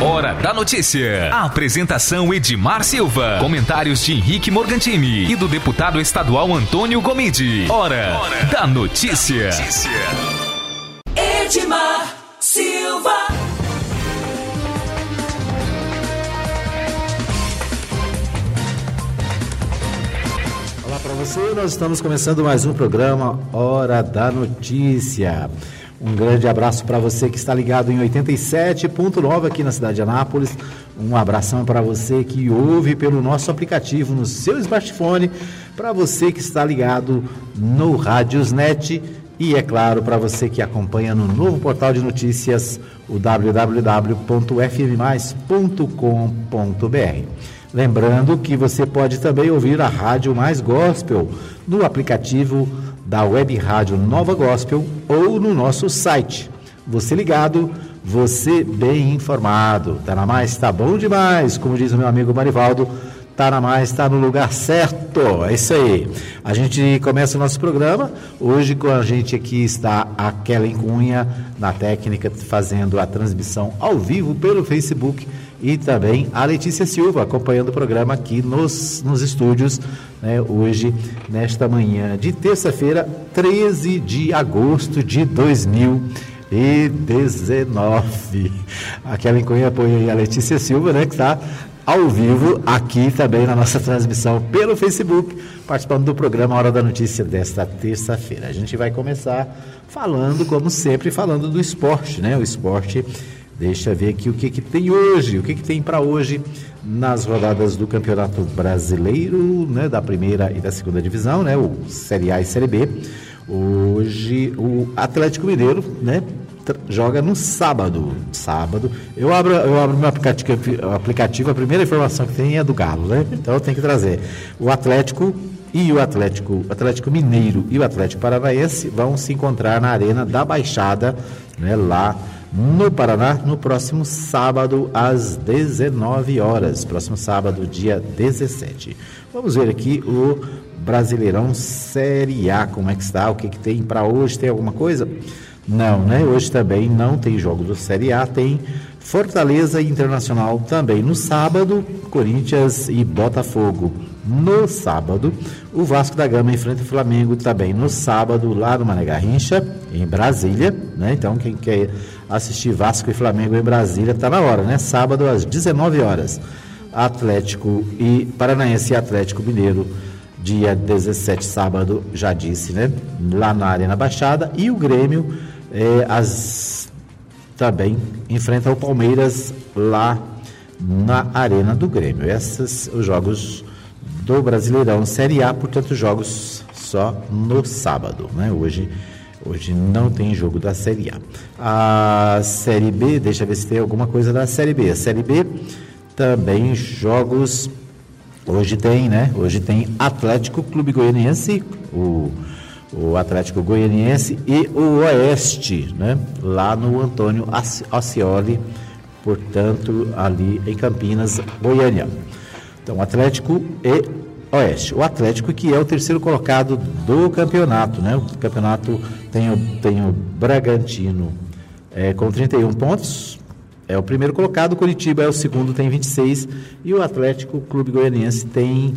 Hora da notícia. A apresentação Edmar Silva. Comentários de Henrique Morgantini e do deputado estadual Antônio Gomide. Hora, Hora da notícia. notícia. Edmar Silva. Olá para você, nós estamos começando mais um programa Hora da Notícia. Um grande abraço para você que está ligado em 87.9 aqui na cidade de Anápolis. Um abração para você que ouve pelo nosso aplicativo no seu smartphone, para você que está ligado no Radiosnet e é claro para você que acompanha no novo portal de notícias, o www.fmmais.com.br. Lembrando que você pode também ouvir a Rádio Mais Gospel no aplicativo da Web Rádio Nova Gospel ou no nosso site. Você ligado, você bem informado. Tá na mais, tá bom demais, como diz o meu amigo Marivaldo. Tá na mais, tá no lugar certo. É isso aí. A gente começa o nosso programa. Hoje com a gente aqui está a Kellen Cunha na técnica fazendo a transmissão ao vivo pelo Facebook e também a Letícia Silva acompanhando o programa aqui nos, nos estúdios, né, hoje, nesta manhã de terça-feira, 13 de agosto de 2019. Aquela em apoia aí a Letícia Silva, né, que está ao vivo aqui também na nossa transmissão pelo Facebook, participando do programa Hora da Notícia desta terça-feira. A gente vai começar falando, como sempre, falando do esporte, né? O esporte Deixa ver aqui o que, que tem hoje, o que, que tem para hoje nas rodadas do Campeonato Brasileiro, né, da primeira e da segunda divisão, né, o Série A e Série B. Hoje o Atlético Mineiro, né, joga no sábado. Sábado. Eu abro, eu abro meu aplicativo, aplicativo, a primeira informação que tem é do Galo, né? Então eu tenho que trazer. O Atlético e o Atlético, Atlético Mineiro e o Atlético Paranaense vão se encontrar na Arena da Baixada, né, lá no Paraná, no próximo sábado, às 19 horas. Próximo sábado, dia 17. Vamos ver aqui o Brasileirão Série A, como é que está, o que, que tem para hoje, tem alguma coisa? Não, né? Hoje também não tem jogo do Série A, tem Fortaleza Internacional também no sábado, Corinthians e Botafogo no sábado. O Vasco da Gama enfrenta o Flamengo também no sábado, lá no Mané Garrincha, em Brasília. Né? Então, quem quer assistir Vasco e Flamengo em Brasília, está na hora, né? Sábado às 19 horas. Atlético e Paranaense e Atlético Mineiro, dia 17, sábado, já disse, né? Lá na Arena Baixada. E o Grêmio é, as, também enfrenta o Palmeiras lá na Arena do Grêmio. Esses os jogos do Brasileirão Série A, portanto, jogos só no sábado, né? Hoje Hoje não tem jogo da Série A. A Série B, deixa eu ver se tem alguma coisa da Série B. A Série B também jogos. Hoje tem, né? Hoje tem Atlético Clube Goianiense, o, o Atlético Goianiense e o Oeste, né? Lá no Antônio Ascioli, portanto, ali em Campinas, Goiânia. Então, Atlético e Oeste. O Atlético que é o terceiro colocado do campeonato, né? O campeonato tem o, tem o Bragantino é, com 31 pontos, é o primeiro colocado, o Curitiba é o segundo, tem 26, e o Atlético Clube Goianiense tem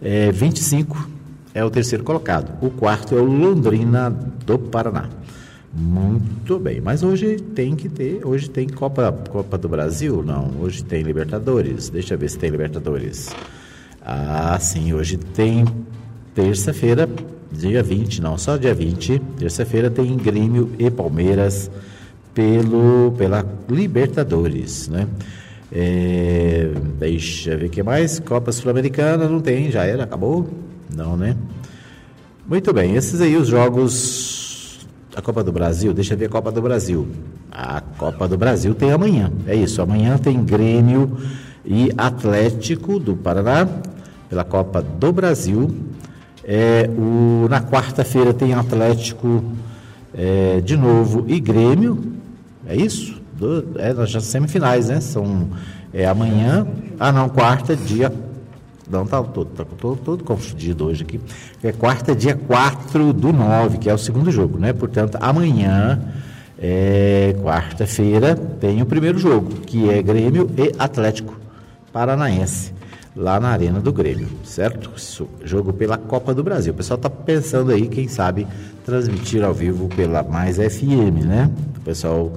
é, 25, é o terceiro colocado. O quarto é o Londrina do Paraná. Muito bem, mas hoje tem que ter, hoje tem Copa, Copa do Brasil? Não, hoje tem Libertadores. Deixa eu ver se tem Libertadores. Ah, sim, hoje tem terça-feira, dia 20, não, só dia 20, terça-feira tem Grêmio e Palmeiras pelo, pela Libertadores, né? É, deixa eu ver o que mais. Copa Sul-Americana não tem, já era, acabou? Não, né? Muito bem, esses aí os jogos da Copa do Brasil, deixa eu ver a Copa do Brasil. A Copa do Brasil tem amanhã, é isso, amanhã tem Grêmio e Atlético do Paraná pela Copa do Brasil. É, o, na quarta-feira tem Atlético é, de novo e Grêmio. É isso? Do, é nas semifinais, né? São é, amanhã. Ah, não, quarta, dia. Não, tá todo, tá, todo, todo confundido hoje aqui. É quarta, dia 4 do 9, que é o segundo jogo, né? Portanto, amanhã é, quarta-feira tem o primeiro jogo, que é Grêmio e Atlético Paranaense, lá na Arena do Grêmio, certo? Jogo pela Copa do Brasil. O pessoal está pensando aí, quem sabe, transmitir ao vivo pela Mais FM, né? O pessoal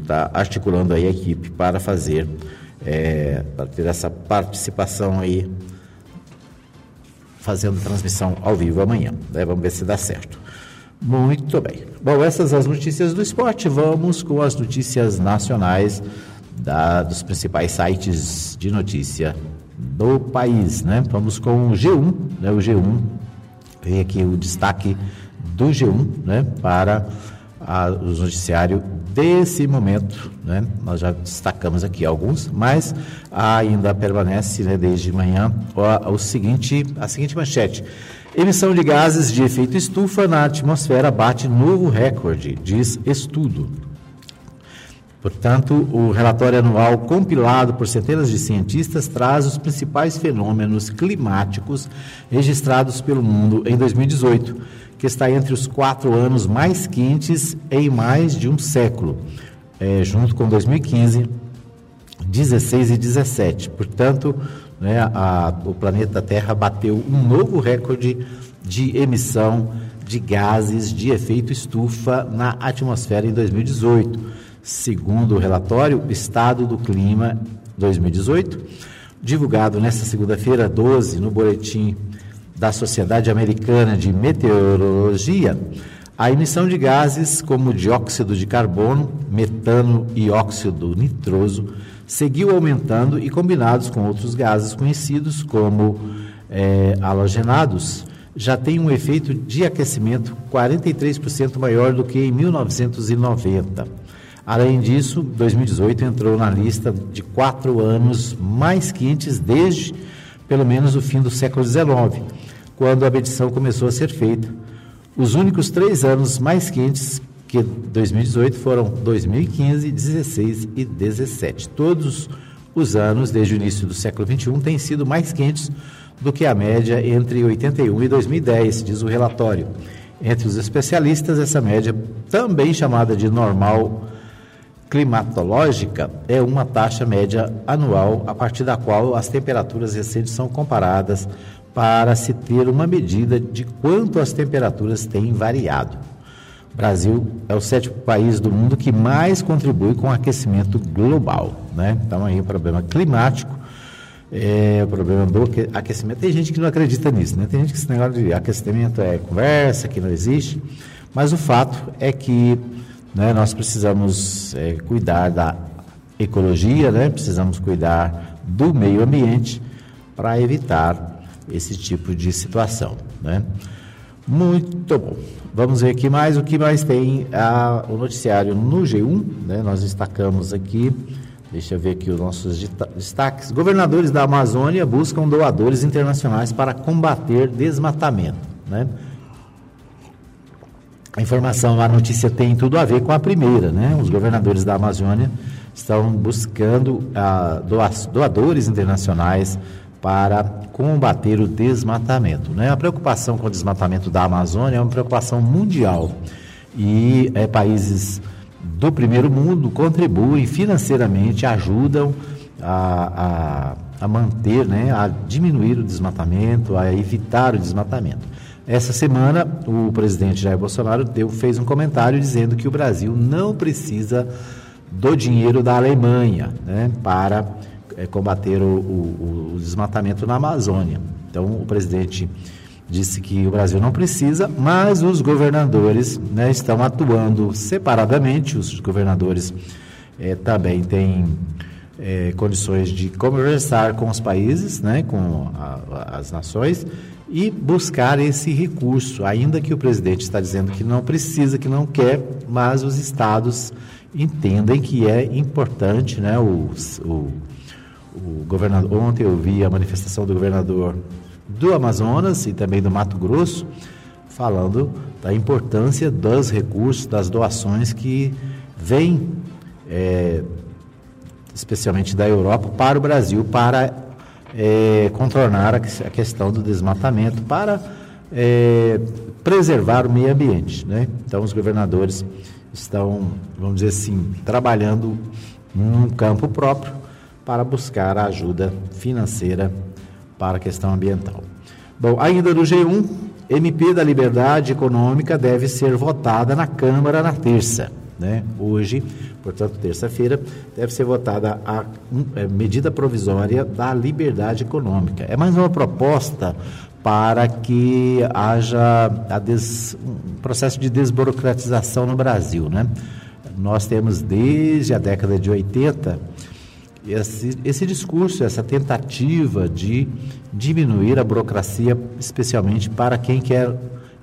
está articulando aí a equipe para fazer, é, para ter essa participação aí, fazendo transmissão ao vivo amanhã. Né? Vamos ver se dá certo. Muito bem. Bom, essas as notícias do esporte. Vamos com as notícias nacionais da, dos principais sites de notícia do país, né? Vamos com o G1, né? O G1 tem aqui o destaque do G1, né? Para a, o noticiário desse momento, né? Nós já destacamos aqui alguns, mas ainda permanece, né, desde manhã, o, o seguinte, a seguinte manchete. Emissão de gases de efeito estufa na atmosfera bate novo recorde, diz estudo. Portanto, o relatório anual compilado por centenas de cientistas traz os principais fenômenos climáticos registrados pelo mundo em 2018, que está entre os quatro anos mais quentes em mais de um século, é, junto com 2015, 16 e 17. Portanto, né, a, o planeta Terra bateu um novo recorde de emissão de gases de efeito estufa na atmosfera em 2018, segundo o relatório Estado do Clima 2018, divulgado nesta segunda-feira 12 no boletim da Sociedade Americana de Meteorologia. A emissão de gases como dióxido de carbono, metano e óxido nitroso seguiu aumentando e combinados com outros gases conhecidos como é, halogenados, já tem um efeito de aquecimento 43% maior do que em 1990. Além disso, 2018 entrou na lista de quatro anos mais quentes desde pelo menos o fim do século XIX, quando a medição começou a ser feita. Os únicos três anos mais quentes que 2018 foram 2015, 16 e 17. Todos os anos, desde o início do século XXI, têm sido mais quentes do que a média entre 81 e 2010, diz o relatório. Entre os especialistas, essa média, também chamada de normal climatológica, é uma taxa média anual a partir da qual as temperaturas recentes são comparadas para se ter uma medida de quanto as temperaturas têm variado. Brasil é o sétimo país do mundo que mais contribui com o aquecimento global. Né? Então, aí o problema climático, é, o problema do aquecimento. Tem gente que não acredita nisso, né? tem gente que esse negócio de aquecimento é conversa, que não existe, mas o fato é que né, nós precisamos é, cuidar da ecologia, né? precisamos cuidar do meio ambiente para evitar esse tipo de situação. Né? Muito bom. Vamos ver aqui mais o que mais tem a, o noticiário no G1, né? Nós destacamos aqui, deixa eu ver aqui os nossos destaques. Governadores da Amazônia buscam doadores internacionais para combater desmatamento, né? A informação, a notícia tem tudo a ver com a primeira, né? Os governadores da Amazônia estão buscando ah, doadores internacionais para combater o desmatamento. Né? A preocupação com o desmatamento da Amazônia é uma preocupação mundial e é, países do primeiro mundo contribuem financeiramente, ajudam a, a, a manter, né, a diminuir o desmatamento, a evitar o desmatamento. Essa semana, o presidente Jair Bolsonaro deu, fez um comentário dizendo que o Brasil não precisa do dinheiro da Alemanha né, para é, combater o, o, o desmatamento na Amazônia. Então, o presidente disse que o Brasil não precisa, mas os governadores né, estão atuando separadamente. Os governadores é, também têm é, condições de conversar com os países, né, com a, as nações e buscar esse recurso, ainda que o presidente está dizendo que não precisa, que não quer, mas os estados entendem que é importante, né, o, o o governador, ontem eu vi a manifestação do governador do Amazonas e também do Mato Grosso, falando da importância dos recursos, das doações que vêm, é, especialmente da Europa, para o Brasil, para é, contornar a, questão do desmatamento, para é, preservar o meio ambiente. Né? Então, os governadores estão, vamos dizer assim, trabalhando num campo próprio para buscar a ajuda financeira para a questão ambiental. Bom, ainda no G1, MP da Liberdade Econômica deve ser votada na Câmara na terça. Né? Hoje, portanto, terça-feira, deve ser votada a, a é, medida provisória da liberdade econômica. É mais uma proposta para que haja des, um processo de desburocratização no Brasil. Né? Nós temos desde a década de 80 esse, esse discurso, essa tentativa de diminuir a burocracia, especialmente para quem quer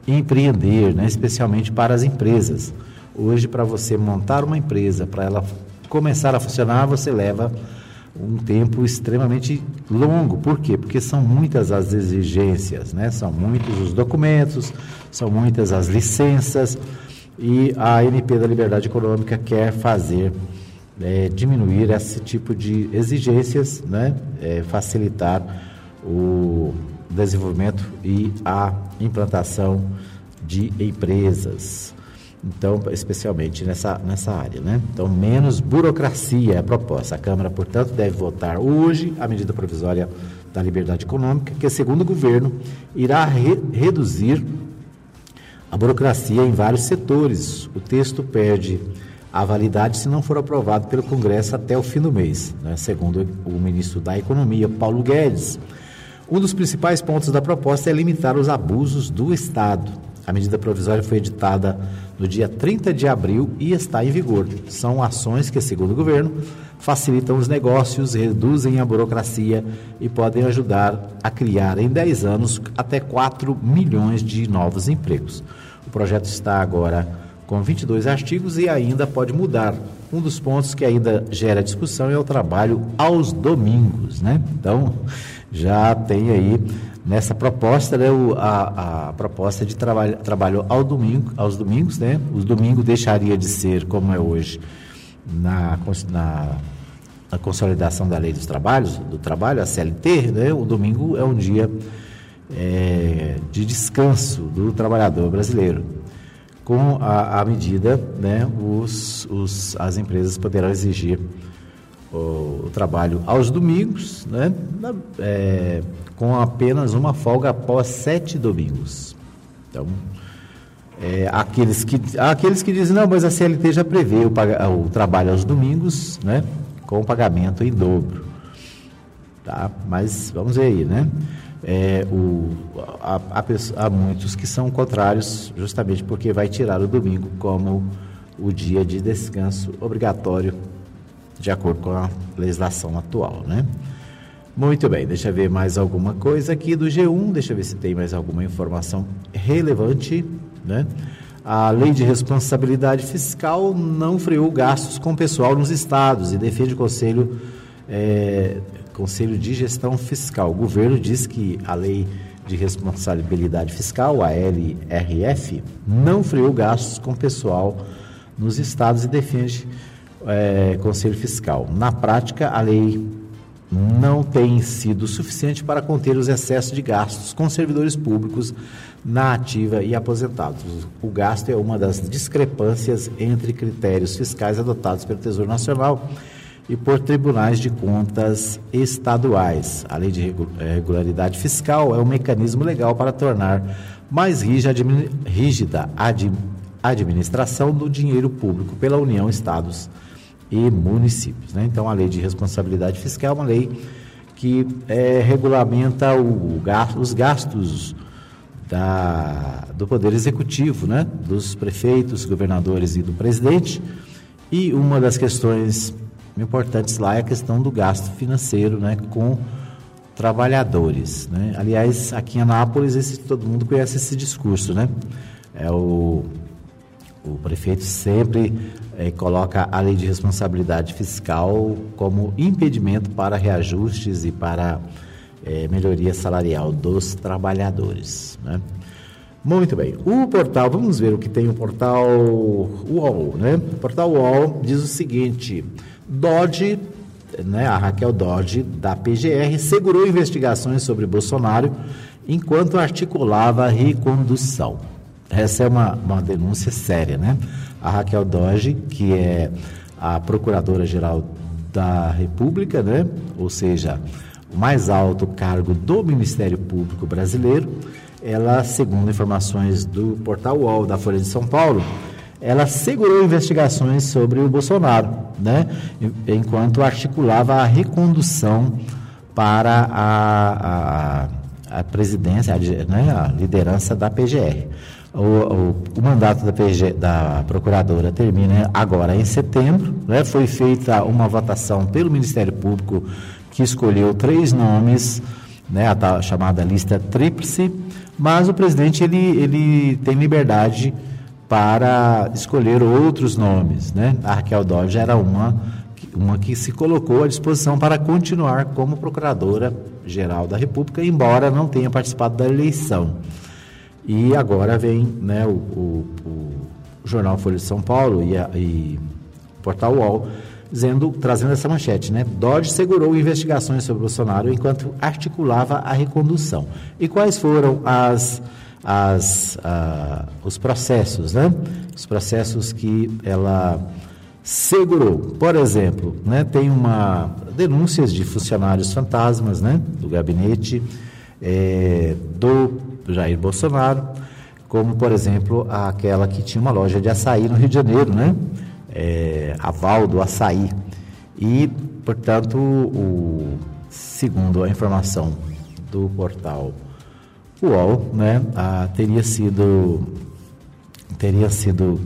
empreender, né? especialmente para as empresas. Hoje, para você montar uma empresa, para ela começar a funcionar, você leva um tempo extremamente longo. Por quê? Porque são muitas as exigências, né? são muitos os documentos, são muitas as licenças e a ANP da Liberdade Econômica quer fazer é, diminuir esse tipo de exigências, né? É, facilitar o desenvolvimento e a implantação de empresas. Então, especialmente nessa, nessa área, né? Então, menos burocracia é a proposta. A Câmara, portanto, deve votar hoje a medida provisória da liberdade econômica, que, segundo o governo, irá re reduzir a burocracia em vários setores. O texto perde a validade se não for aprovado pelo Congresso até o fim do mês, né? segundo o ministro da Economia, Paulo Guedes. Um dos principais pontos da proposta é limitar os abusos do Estado. A medida provisória foi editada no dia 30 de abril e está em vigor. São ações que, segundo o governo, facilitam os negócios, reduzem a burocracia e podem ajudar a criar em 10 anos até 4 milhões de novos empregos. O projeto está agora com 22 artigos e ainda pode mudar. Um dos pontos que ainda gera discussão é o trabalho aos domingos, né? Então, já tem aí nessa proposta, né, o, a, a, proposta de trabalho, trabalho ao domingo, aos domingos, né? Os domingos deixaria de ser como é hoje na, na, na consolidação da lei dos trabalhos, do trabalho, a CLT, né? O domingo é um dia é, de descanso do trabalhador brasileiro. Com a, a medida, né, os, os, as empresas poderão exigir o, trabalho aos domingos, né, é, com apenas uma folga após sete domingos. Então, é, aqueles, que, aqueles que dizem, não, mas a CLT já prevê o, o trabalho aos domingos, né, com pagamento em dobro. Tá? Mas vamos ver aí, né? É, o, há, muitos que são contrários, justamente porque vai tirar o domingo como o dia de descanso obrigatório, de acordo com a legislação atual, né? Muito bem, deixa eu ver mais alguma coisa aqui do G1, deixa eu ver se tem mais alguma informação relevante, né? A lei de responsabilidade fiscal não freou gastos com pessoal nos estados e defende o Conselho, é, Conselho de Gestão Fiscal. O governo diz que a lei de responsabilidade fiscal, a LRF, não freou gastos com pessoal nos estados e defende é, Conselho Fiscal. Na prática, a lei não tem sido suficiente para conter os excessos de gastos com servidores públicos na ativa e aposentados. O gasto é uma das discrepâncias entre critérios fiscais adotados pelo Tesouro Nacional e por tribunais de contas estaduais. A lei de eh, regularidade fiscal é um mecanismo legal para tornar mais rígida a administração do dinheiro público pela União, Estados municípios. Né? Então, a lei de responsabilidade fiscal é uma lei que é, regulamenta o, o, os gastos da, do Poder Executivo, né? dos prefeitos, governadores e do presidente. E uma das questões importantes lá é a questão do gasto financeiro né? com trabalhadores. Né? Aliás, aqui em Anápolis, esse, todo mundo conhece esse discurso. Né? É o, o prefeito sempre é, coloca a lei de responsabilidade fiscal como impedimento para reajustes e para é, melhoria salarial dos trabalhadores. Né? Muito bem. O portal, vamos ver o que tem o portal UOL, né? O portal UOL diz o seguinte: Dodge, né, a Raquel Dodge, da PGR, segurou investigações sobre Bolsonaro enquanto articulava a recondução. Essa é uma, uma denúncia séria, né? A Raquel Doge, que é a Procuradora-Geral da República, né? ou seja, o mais alto cargo do Ministério Público Brasileiro. Ela, segundo informações do portal UOL da Folha de São Paulo, ela segurou investigações sobre o Bolsonaro, né? enquanto articulava a recondução para a, a, a presidência, a, né? a liderança da PGR. O, o, o, mandato da, PG, da procuradora termina agora em setembro. Né? Foi feita uma votação pelo Ministério Público que escolheu três nomes, né? a tal, chamada lista tríplice, mas o presidente ele, ele tem liberdade para escolher outros nomes. Né? A Raquel Dodge era uma, uma que se colocou à disposição para continuar como procuradora-geral da República, embora não tenha participado da eleição. E agora vem né, o, o, o jornal Folha de São Paulo e, a, e o portal UOL dizendo, trazendo essa manchete, né? Dodge segurou investigações sobre Bolsonaro enquanto articulava a recondução. E quais foram as, as, uh, os processos, né? Os processos que ela segurou. Por exemplo, né, tem uma denúncias de funcionários fantasmas, né, do gabinete é, do Jair Bolsonaro, como, por exemplo, aquela que tinha uma loja de açaí no Rio de Janeiro, né? É, aval do açaí. E, portanto, o, segundo a informação do portal UOL, né, a, teria sido teria sido,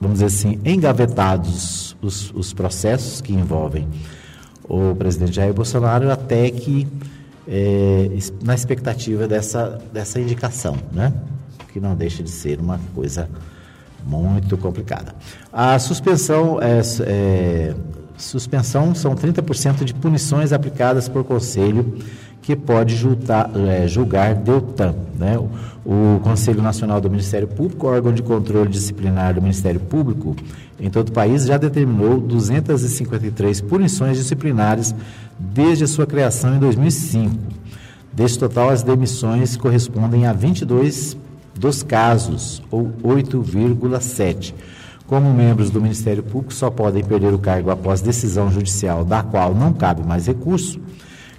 vamos dizer assim, engavetados os, os processos que envolvem o presidente Jair Bolsonaro até que é, na expectativa dessa, dessa indicação, né? que não deixa de ser uma coisa muito complicada. A suspensão é, é suspensão são 30% de punições aplicadas por conselho que pode julgar, é, julgar Deltan. Né? O, o, Conselho Nacional do Ministério Público, órgão de controle disciplinar do Ministério Público em todo o país, já determinou 253 punições disciplinares desde a sua criação em 2005. Deste total, as demissões correspondem a 22 dos casos, ou 8,7. Como membros do Ministério Público só podem perder o cargo após decisão judicial da qual não cabe mais recurso,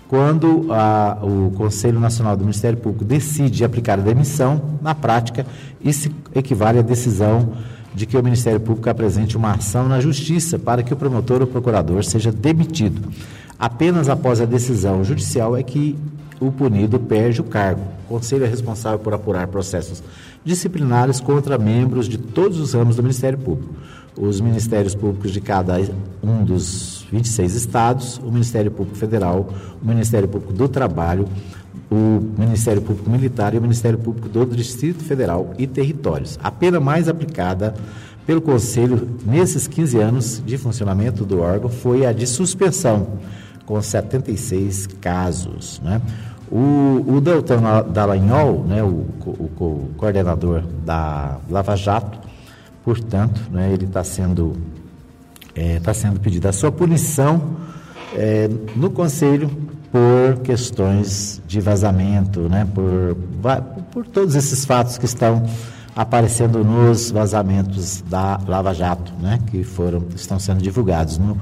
quando a, o Conselho Nacional do Ministério Público decide aplicar a demissão, na prática, isso equivale à decisão de que o Ministério Público apresente uma ação na Justiça para que o promotor ou procurador seja demitido. Apenas após a decisão judicial é que o punido perde o cargo. O Conselho é responsável por apurar processos disciplinares contra membros de todos os ramos do Ministério Público. Os Ministérios Públicos de cada um dos 26 estados, o Ministério Público Federal, o Ministério Público do Trabalho, o Ministério Público Militar e o Ministério Público do Distrito Federal e Territórios. A pena mais aplicada pelo Conselho nesses 15 anos de funcionamento do órgão foi a de suspensão, com 76 casos. Né? O, o Deltan Dallagnol, né, o, o, o, coordenador da Lava Jato, portanto, né, ele está sendo, é, tá sendo pedida a sua punição é, no Conselho por questões de vazamento, né, por, por todos esses fatos que estão aparecendo nos vazamentos da Lava Jato, né, que foram, estão sendo divulgados. No,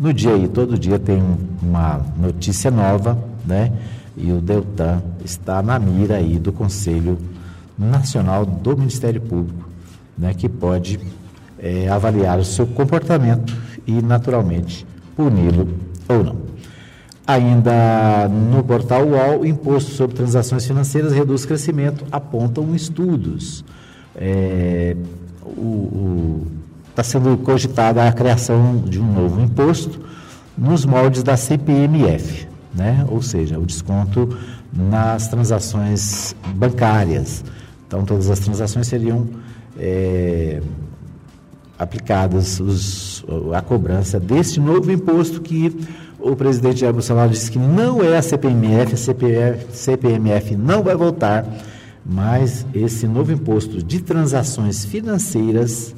no dia aí. Todo dia tem uma notícia nova, né, e o Deltan está na mira aí do Conselho Nacional do Ministério Público, né, que pode é, avaliar o seu comportamento e, naturalmente, puni-lo ou não. Ainda no portal UOL, o imposto sobre transações financeiras reduz crescimento, apontam estudos. É, está sendo cogitada a criação de um novo imposto nos moldes da CPMF né? ou seja, o desconto nas transações bancárias. Então, todas as transações seriam é, aplicadas os, a cobrança deste novo imposto que o presidente Jair Bolsonaro disse que não é a CPMF, a CPMF, CPMF não vai voltar, mas esse novo imposto de transações financeiras,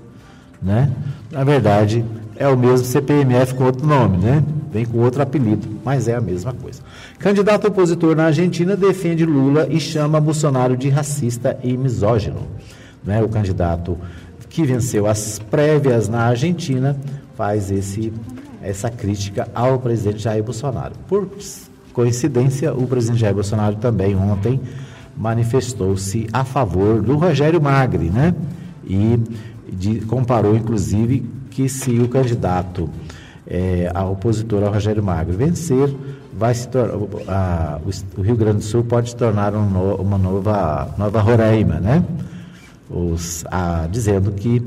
né, na verdade, é o mesmo CPMF com outro nome, né? Vem com outro apelido, mas é a mesma coisa. Candidato opositor na Argentina defende Lula e chama Bolsonaro de racista e misógino. Né? O candidato que venceu as prévias na Argentina, faz esse, essa crítica ao presidente Jair Bolsonaro. Por coincidência, o presidente Jair Bolsonaro também ontem manifestou-se a favor do Rogério Magri, né? E de, comparou, inclusive, que se o candidato é, a opositor ao Rogério Magri vencer, vai se tornar, a, o, Rio Grande do Sul pode se tornar um no, uma nova, nova Roraima, né? Os, a, dizendo que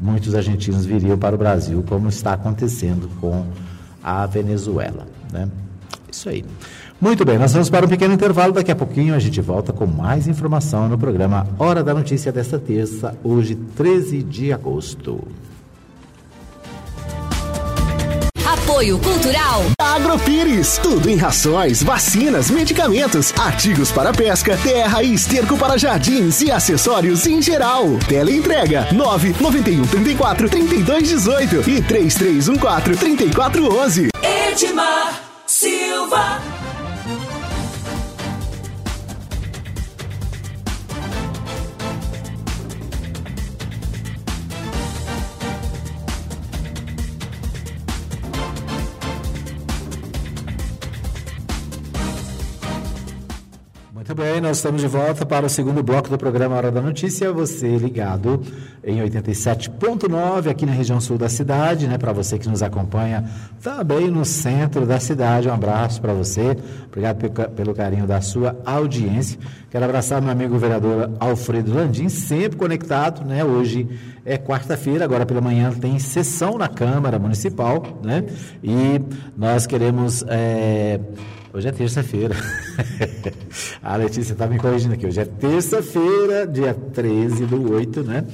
muitos argentinos viriam para o Brasil, como está acontecendo com a Venezuela, né? Isso aí. Muito bem, nós vamos para um pequeno intervalo. Daqui a pouquinho a gente volta com mais informação no programa Hora da Notícia desta terça, hoje, 13 de agosto. Apoio Cultural. Agropires. Tudo em rações, vacinas, medicamentos, artigos para pesca, terra e esterco para jardins e acessórios em geral. Teleentrega 991 34 32 18 e 3314 3411. Edmar Silva. Muito bem, nós estamos de volta para o segundo bloco do programa Hora da Notícia. Você ligado em 87.9 aqui na região sul da cidade, né? Para você que nos acompanha também no centro da cidade. Um abraço para você. Obrigado pelo carinho da sua audiência. Quero abraçar meu amigo vereador Alfredo Landim, sempre conectado, né? Hoje é quarta-feira, agora pela manhã tem sessão na Câmara Municipal, né? E nós queremos. É Hoje é terça-feira. a Letícia está me corrigindo aqui. Hoje é terça-feira, dia 13 do 8, né?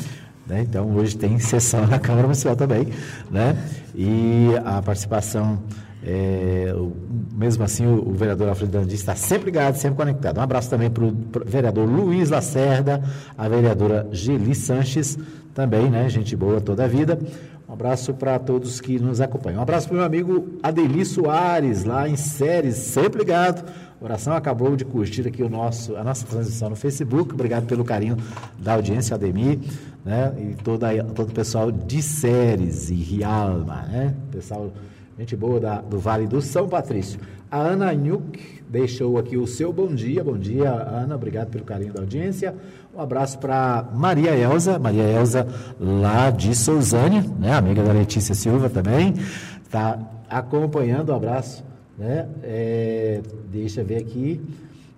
né? Então, hoje tem sessão na Câmara Municipal também, né? E a participação, é, o, mesmo assim, o, o vereador Alfredo Dandi está sempre ligado, sempre conectado. Um abraço também para o vereador Luiz Lacerda, a vereadora Geli Sanches, também, né? Gente boa toda a vida. Um abraço para todos que nos acompanham. Um abraço para o meu amigo Adeli Soares, lá em Séries, sempre ligado. oração acabou de curtir aqui o nosso, a nossa transmissão no Facebook. Obrigado pelo carinho da audiência, Ademir, né? E toda, todo o pessoal de Séries e Rialma, né? Pessoal, gente boa da, do Vale do São Patrício. A Ana Nhuck deixou aqui o seu bom dia. Bom dia, Ana. Obrigado pelo carinho da audiência. Um abraço para Maria Elza, Maria Elza lá de Sousânia, né? Amiga da Letícia Silva também. Está acompanhando. Um abraço. Né? É, deixa eu ver aqui.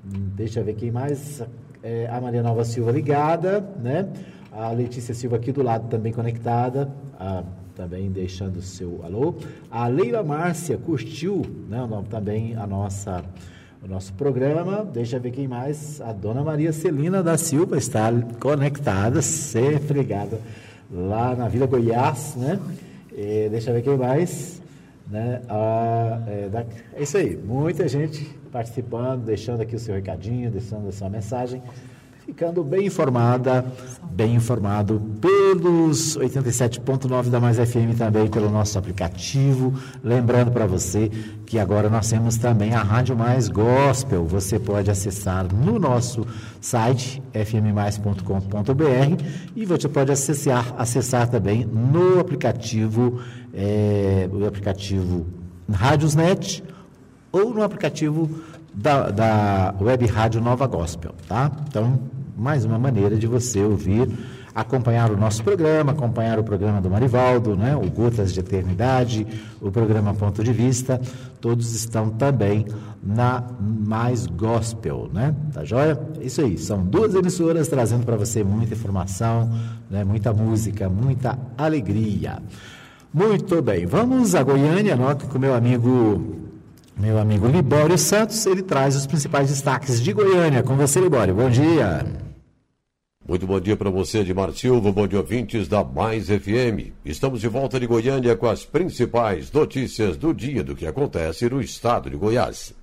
Deixa eu ver quem mais. É, a Maria Nova Silva ligada, né? A Letícia Silva aqui do lado também conectada. A também deixando o seu alô. A Leila Márcia curtiu né, também a nossa, o nosso programa. Deixa eu ver quem mais. A dona Maria Celina da Silva está conectada, sempre ligada lá na Vila Goiás, né? E deixa eu ver quem mais. Né? Ah, é, da, é isso aí, muita gente participando, deixando aqui o seu recadinho, deixando a sua mensagem ficando bem informada, bem informado pelos 87.9 da Mais FM também pelo nosso aplicativo. Lembrando para você que agora nós temos também a Rádio Mais Gospel. Você pode acessar no nosso site fmmais.com.br e você pode acessar, acessar também no aplicativo, é, o aplicativo Rádiosnet ou no aplicativo da, da Web Rádio Nova Gospel, tá? Então, mais uma maneira de você ouvir, acompanhar o nosso programa, acompanhar o programa do Marivaldo, né? o Gotas de Eternidade, o programa Ponto de Vista, todos estão também na Mais Gospel, né? Tá joia? Isso aí, são duas emissoras trazendo para você muita informação, né? muita música, muita alegria. Muito bem, vamos a Goiânia, nota com meu amigo meu amigo Libório Santos, ele traz os principais destaques de Goiânia. Com você, Libório. Bom dia. Muito bom dia para você, Edmar Silva. Bom dia, ouvintes da Mais FM. Estamos de volta de Goiânia com as principais notícias do dia do que acontece no estado de Goiás.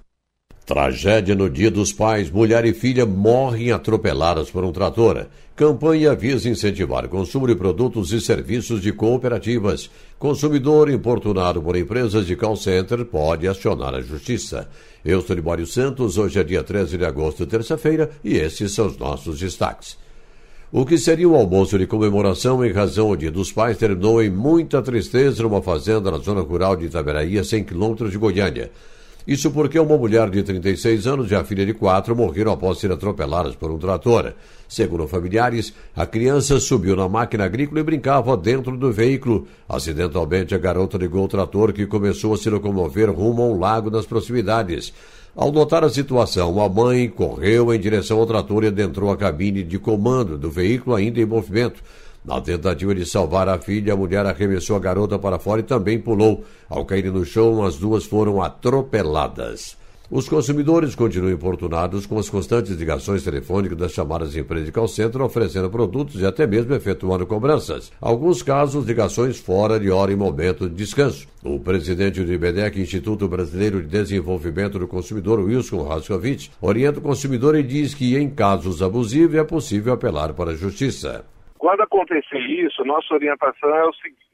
Tragédia no Dia dos Pais. Mulher e filha morrem atropeladas por um trator. Campanha visa incentivar o consumo de produtos e serviços de cooperativas. Consumidor importunado por empresas de call center pode acionar a justiça. Eu sou Libório Santos. Hoje é dia 13 de agosto, terça-feira, e esses são os nossos destaques. O que seria um almoço de comemoração em razão do Dia dos Pais terminou em muita tristeza numa fazenda na zona rural de Itaberaí, a 100 quilômetros de Goiânia. Isso porque uma mulher de 36 anos e a filha de 4 morreram após ser atropeladas por um trator. Segundo familiares, a criança subiu na máquina agrícola e brincava dentro do veículo. Acidentalmente, a garota ligou o trator que começou a se locomover rumo a um lago nas proximidades. Ao notar a situação, a mãe correu em direção ao trator e adentrou a cabine de comando do veículo ainda em movimento. Na tentativa de salvar a filha, a mulher arremessou a garota para fora e também pulou. Ao cair no chão, as duas foram atropeladas. Os consumidores continuam importunados com as constantes ligações telefônicas das chamadas empresas de call center oferecendo produtos e até mesmo efetuando cobranças. Alguns casos, ligações fora de hora e momento de descanso. O presidente do IBDEC, Instituto Brasileiro de Desenvolvimento do Consumidor, Wilson Rascovitch, orienta o consumidor e diz que, em casos abusivos, é possível apelar para a justiça. Quando acontecer isso, nossa orientação é o seguinte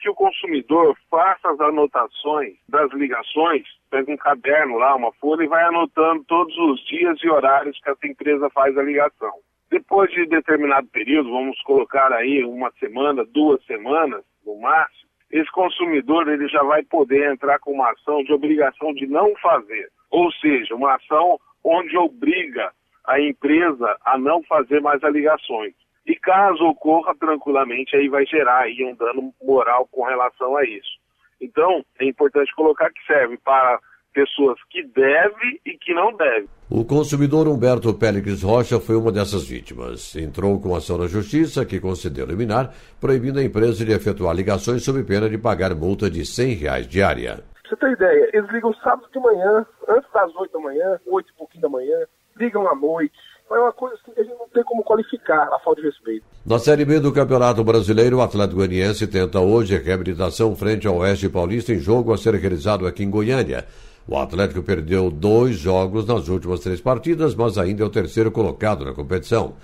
que o consumidor faça as anotações das ligações, pega um caderno lá, uma folha e vai anotando todos os dias e horários que essa empresa faz a ligação. Depois de determinado período, vamos colocar aí uma semana, duas semanas no máximo, esse consumidor ele já vai poder entrar com uma ação de obrigação de não fazer, ou seja, uma ação onde obriga a empresa a não fazer mais as ligações. E caso ocorra tranquilamente, aí vai gerar aí um dano moral com relação a isso. Então, é importante colocar que serve para pessoas que devem e que não devem. O consumidor Humberto Pélix Rocha foi uma dessas vítimas. Entrou com ação na justiça, que concedeu liminar, proibindo a empresa de efetuar ligações sob pena de pagar multa de 100 reais diária. Pra você ter ideia, eles ligam sábado de manhã, antes das 8 da manhã, 8 e pouquinho da manhã, ligam à noite, é uma coisa que a gente não tem como qualificar a falta de respeito. Na Série B do Campeonato Brasileiro, o Atlético Goianiense tenta hoje a reabilitação frente ao Oeste Paulista em jogo a ser realizado aqui em Goiânia. O Atlético perdeu dois jogos nas últimas três partidas, mas ainda é o terceiro colocado na competição.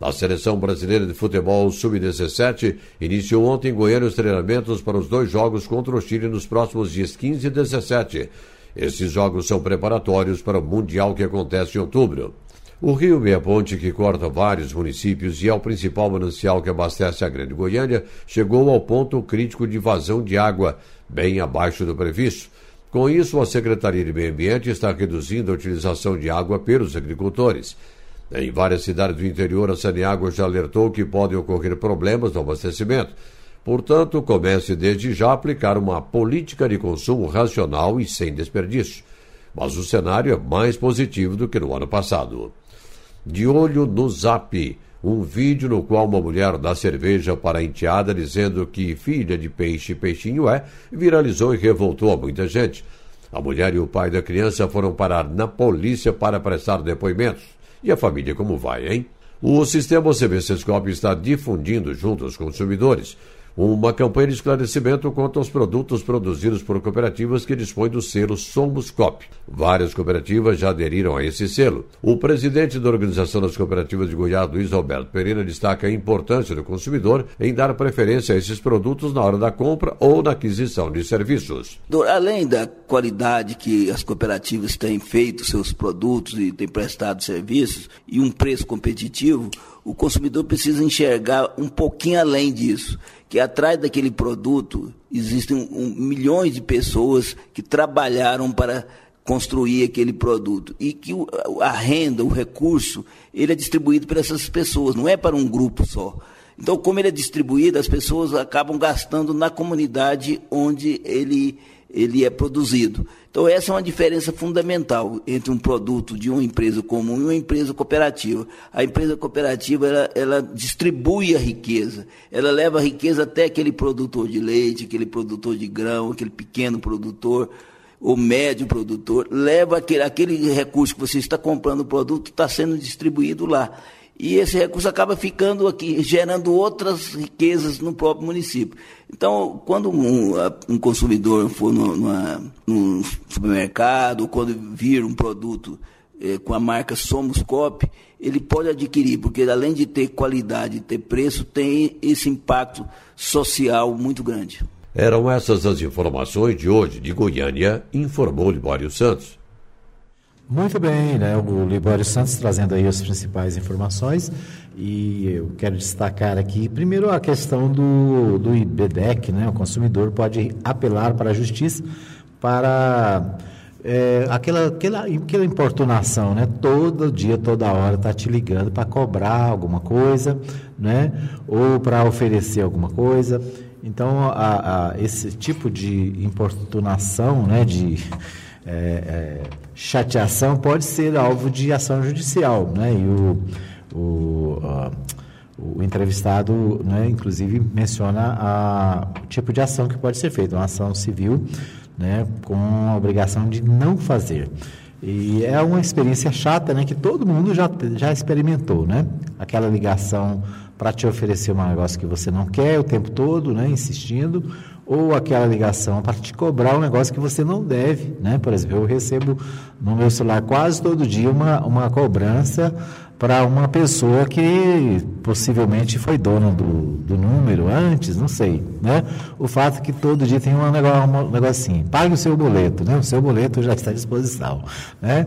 A seleção brasileira de futebol sub-17 iniciou ontem em Goiânia os treinamentos para os dois jogos contra o Chile nos próximos dias 15 e 17. Esses jogos são preparatórios para o Mundial que acontece em outubro. O rio Meia Ponte, que corta vários municípios e é o principal manancial que abastece a Grande Goiânia, chegou ao ponto crítico de vazão de água, bem abaixo do previsto. Com isso, a Secretaria de Meio Ambiente está reduzindo a utilização de água pelos agricultores. Em várias cidades do interior, a Saneágua já alertou que podem ocorrer problemas no abastecimento. Portanto, comece desde já a aplicar uma política de consumo racional e sem desperdício. Mas o cenário é mais positivo do que no ano passado de olho no zap, um vídeo no qual uma mulher dá cerveja para a enteada dizendo que filha de peixe peixinho é, viralizou e revoltou a muita gente. A mulher e o pai da criança foram parar na polícia para prestar depoimentos. E a família como vai, hein? O sistema CBCSCOP está difundindo junto aos consumidores uma campanha de esclarecimento quanto aos produtos produzidos por cooperativas que dispõem do selo Somos Cop. Várias cooperativas já aderiram a esse selo. O presidente da Organização das Cooperativas de Goiás, Luiz Alberto Pereira, destaca a importância do consumidor em dar preferência a esses produtos na hora da compra ou na aquisição de serviços. Além da qualidade que as cooperativas têm feito seus produtos e têm prestado serviços e um preço competitivo, o consumidor precisa enxergar um pouquinho além disso que atrás daquele produto existem um, milhões de pessoas que trabalharam para construir aquele produto e que a renda, o recurso, ele é distribuído para essas pessoas, não é para um grupo só. Então, como ele é distribuído, as pessoas acabam gastando na comunidade onde ele, ele é produzido. Então, essa é uma diferença fundamental entre um produto de uma empresa comum e uma empresa cooperativa. A empresa cooperativa, ela, ela distribui a riqueza, ela leva a riqueza até aquele produtor de leite, aquele produtor de grão, aquele pequeno produtor, o médio produtor, leva aquele, aquele recurso que você está comprando o produto, está sendo distribuído lá e esse recurso acaba ficando aqui, gerando outras riquezas no próprio município. Então, quando um, um consumidor for no, numa, num supermercado, ou quando vir um produto eh, com a marca Somos Cop, ele pode adquirir, porque além de ter qualidade ter preço, tem esse impacto social muito grande. Eram essas as informações de hoje de Goiânia, informou Libório Santos. Muito bem, né? O Libório Santos trazendo aí as principais informações e eu quero destacar aqui, primeiro, a questão do, do IBDEC, né? O consumidor pode apelar para a justiça para é, aquela, aquela, aquela importunação, né? Todo dia, toda hora está te ligando para cobrar alguma coisa, né? Ou para oferecer alguma coisa. Então, a, a, esse tipo de importunação, né? De é, é, chateação pode ser alvo de ação judicial, né? E o, o, uh, o entrevistado, né, inclusive, menciona a, o tipo de ação que pode ser feita, uma ação civil, né, com a obrigação de não fazer. E é uma experiência chata, né, que todo mundo já, já experimentou, né? Aquela ligação para te oferecer um negócio que você não quer o tempo todo, né, insistindo, ou aquela ligação para te cobrar um negócio que você não deve, né? Por exemplo, eu recebo no meu celular quase todo dia uma, uma cobrança para uma pessoa que possivelmente foi dona do, do número antes, não sei, né? O fato é que todo dia tem um negócio, um negocinho, pague o seu boleto, né? O seu boleto já está à disposição, né?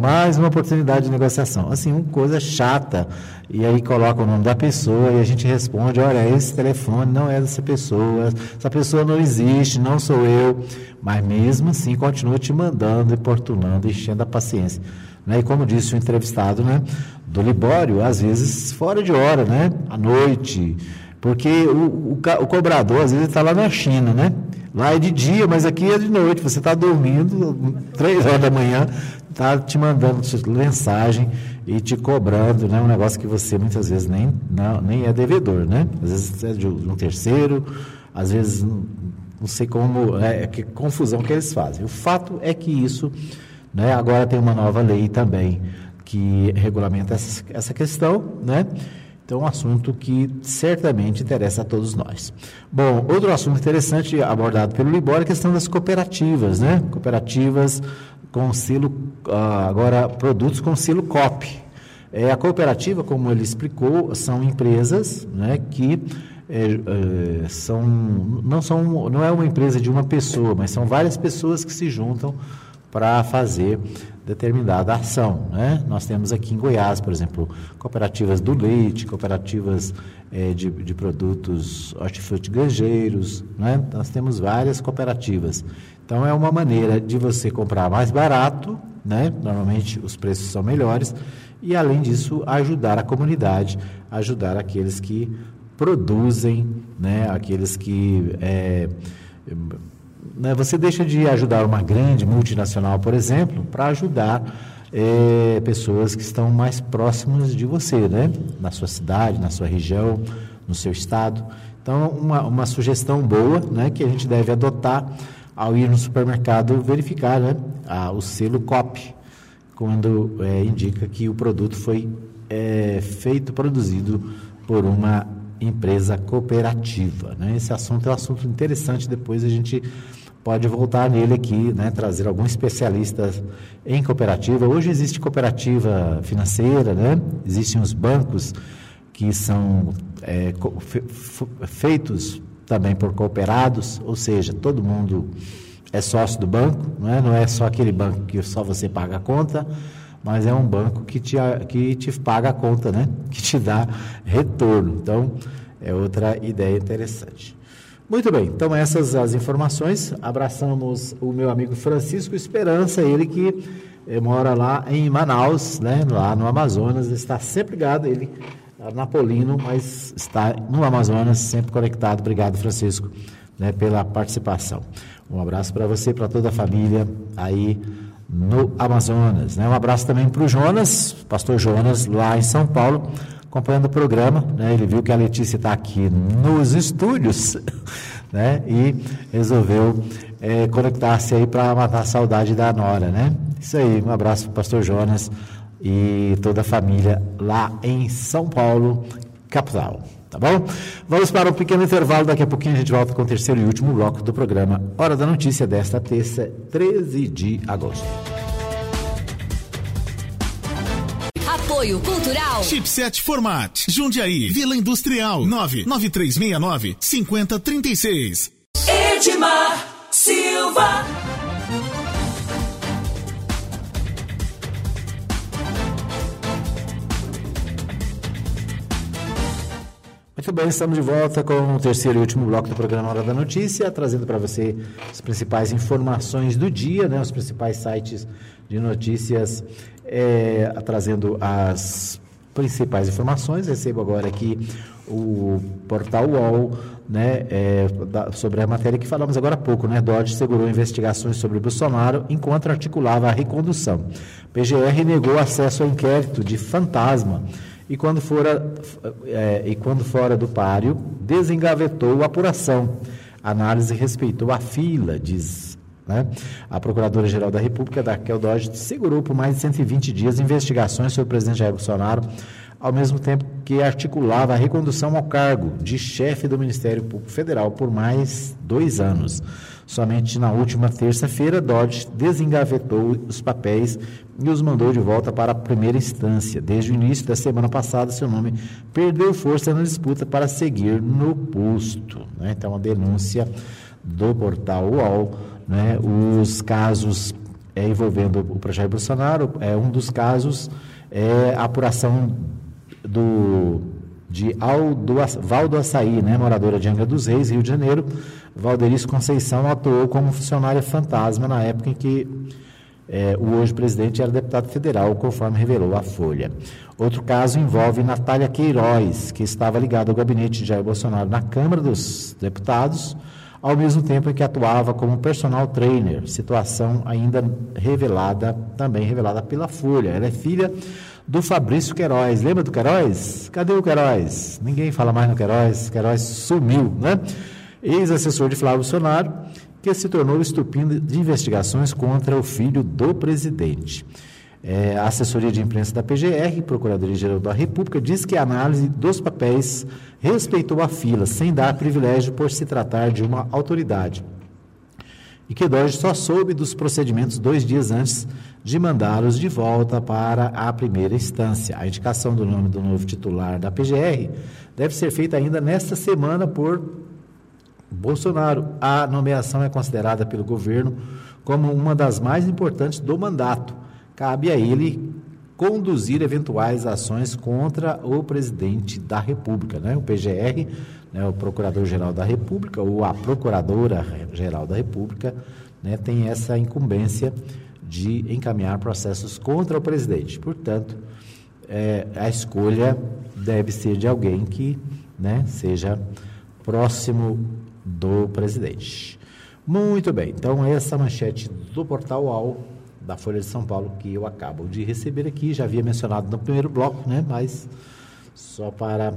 Mais uma oportunidade de negociação, assim, uma coisa chata, e aí coloca o nome da pessoa e a gente responde, olha, esse telefone não é dessa pessoa, essa pessoa não existe, não sou eu, mas mesmo assim continua te mandando, importunando, enchendo a paciência. Né? E como disse o entrevistado, né, do Libório, às vezes fora de hora, né, à noite, porque o, o, o cobrador às vezes está lá na China, né? Lá é de dia, mas aqui é de noite. Você está dormindo, três horas da manhã, está te mandando mensagem e te cobrando, né? Um negócio que você muitas vezes nem, não, nem é devedor, né? Às vezes é de um terceiro, às vezes não sei como, é, que confusão que eles fazem. O fato é que isso né? Agora tem uma nova lei também que regulamenta essa, questão, né? Então, um assunto que certamente interessa a todos nós. Bom, outro assunto interessante abordado pelo Libor é a questão das cooperativas, né? Cooperativas com selo, ah, agora produtos com selo COP. É, a cooperativa, como ele explicou, são empresas né, que é, é, são, não, são, não é uma empresa de uma pessoa, mas são várias pessoas que se juntam para fazer determinada ação. Né? Nós temos aqui em Goiás, por exemplo, cooperativas do leite, cooperativas é, de, de, produtos hortifrutigranjeiros, né? nós temos várias cooperativas. Então, é uma maneira de você comprar mais barato, né? normalmente os preços são melhores, e além disso, ajudar a comunidade, ajudar aqueles que produzem, né? aqueles que. É, né, você deixa de ajudar uma grande multinacional, por exemplo, para ajudar é, pessoas que estão mais próximas de você, né? na sua cidade, na sua região, no seu estado. Então, uma, uma sugestão boa né, que a gente deve adotar ao ir no supermercado verificar né, a, o selo COP, quando é, indica que o produto foi é, feito, produzido por uma empresa cooperativa. Né? Esse assunto é um assunto interessante, depois a gente pode voltar nele aqui, né, trazer algum especialista em cooperativa. Hoje existe cooperativa financeira, né? existem os bancos que são é, feitos também por cooperados, ou seja, todo mundo é sócio do banco, não é, não é só aquele banco que só você paga a conta, mas é um banco que te, que te paga a conta, né? que te dá retorno. Então, é outra ideia interessante. Muito bem, então essas as informações. Abraçamos o meu amigo Francisco Esperança, ele que eh, mora lá em Manaus, né, lá no Amazonas, está sempre ligado, ele é napolino, mas está no Amazonas, sempre conectado. Obrigado, Francisco, né, pela participação. Um abraço para você, para toda a família aí no Amazonas. Né? Um abraço também para o Jonas, pastor Jonas, lá em São Paulo acompanhando o programa, né? Ele viu que a Letícia está aqui nos estúdios, né? E resolveu é, conectar-se aí para matar a saudade da Nora, né? Isso aí, um abraço para o pastor Jonas e toda a família lá em São Paulo, capital. Tá bom? Vamos para um pequeno intervalo, daqui a pouquinho a gente volta com o terceiro e último bloco do programa Hora da Notícia desta terça, 13 de agosto. Apoio Cultural. Chipset Format. Jundiaí. Vila Industrial. 99369 5036. Edmar Silva. Muito bem, estamos de volta com o terceiro e último bloco do programa Hora da Notícia, trazendo para você as principais informações do dia, né, os principais sites de notícias é, trazendo as principais informações. Recebo agora aqui o portal UOL, né, é, da, sobre a matéria que falamos agora há pouco, né? Dodge segurou investigações sobre Bolsonaro enquanto articulava a recondução. PGR negou acesso ao inquérito de fantasma e quando, fora, é, e quando fora do páreo, desengavetou a apuração. A análise respeitou a fila, diz né? A Procuradora-Geral da República, Daquel Dodge, segurou por mais de 120 dias investigações sobre o presidente Jair Bolsonaro, ao mesmo tempo que articulava a recondução ao cargo de chefe do Ministério Público Federal por mais dois anos. Somente na última terça-feira, Dodge desengavetou os papéis e os mandou de volta para a primeira instância. Desde o início da semana passada, seu nome perdeu força na disputa para seguir no posto. Né? Então, a denúncia do portal UOL, né? os casos é, envolvendo o projeto Bolsonaro, é um dos casos é a apuração do de Aldo, Valdo Açaí, né, moradora de Angra dos Reis, Rio de Janeiro, Valderice Conceição atuou como funcionária fantasma na época em que é, o hoje presidente era deputado federal, conforme revelou a Folha. Outro caso envolve Natália Queiroz, que estava ligada ao gabinete de Jair Bolsonaro na Câmara dos Deputados, ao mesmo tempo em que atuava como personal trainer, situação ainda revelada, também revelada pela Folha. Ela é filha do Fabrício Queiroz. Lembra do Queiroz? Cadê o Queiroz? Ninguém fala mais no Queiroz. Queiroz sumiu, né? ex-assessor de Flávio Bolsonaro, que se tornou estupim de investigações contra o filho do presidente. É, a assessoria de imprensa da PGR, Procuradoria-Geral da República, diz que a análise dos papéis respeitou a fila, sem dar privilégio por se tratar de uma autoridade. E que Dodge só soube dos procedimentos dois dias antes de mandá-los de volta para a primeira instância. A indicação do nome do novo titular da PGR deve ser feita ainda nesta semana por Bolsonaro. A nomeação é considerada pelo governo como uma das mais importantes do mandato. Cabe a ele conduzir eventuais ações contra o presidente da República, né? O PGR, né, o Procurador-Geral da República ou a Procuradora-Geral da República, né, tem essa incumbência de encaminhar processos contra o presidente. Portanto, é, a escolha deve ser de alguém que né, seja próximo do presidente. Muito bem, então essa manchete do portal UOL da Folha de São Paulo que eu acabo de receber aqui, já havia mencionado no primeiro bloco, né? Mas só para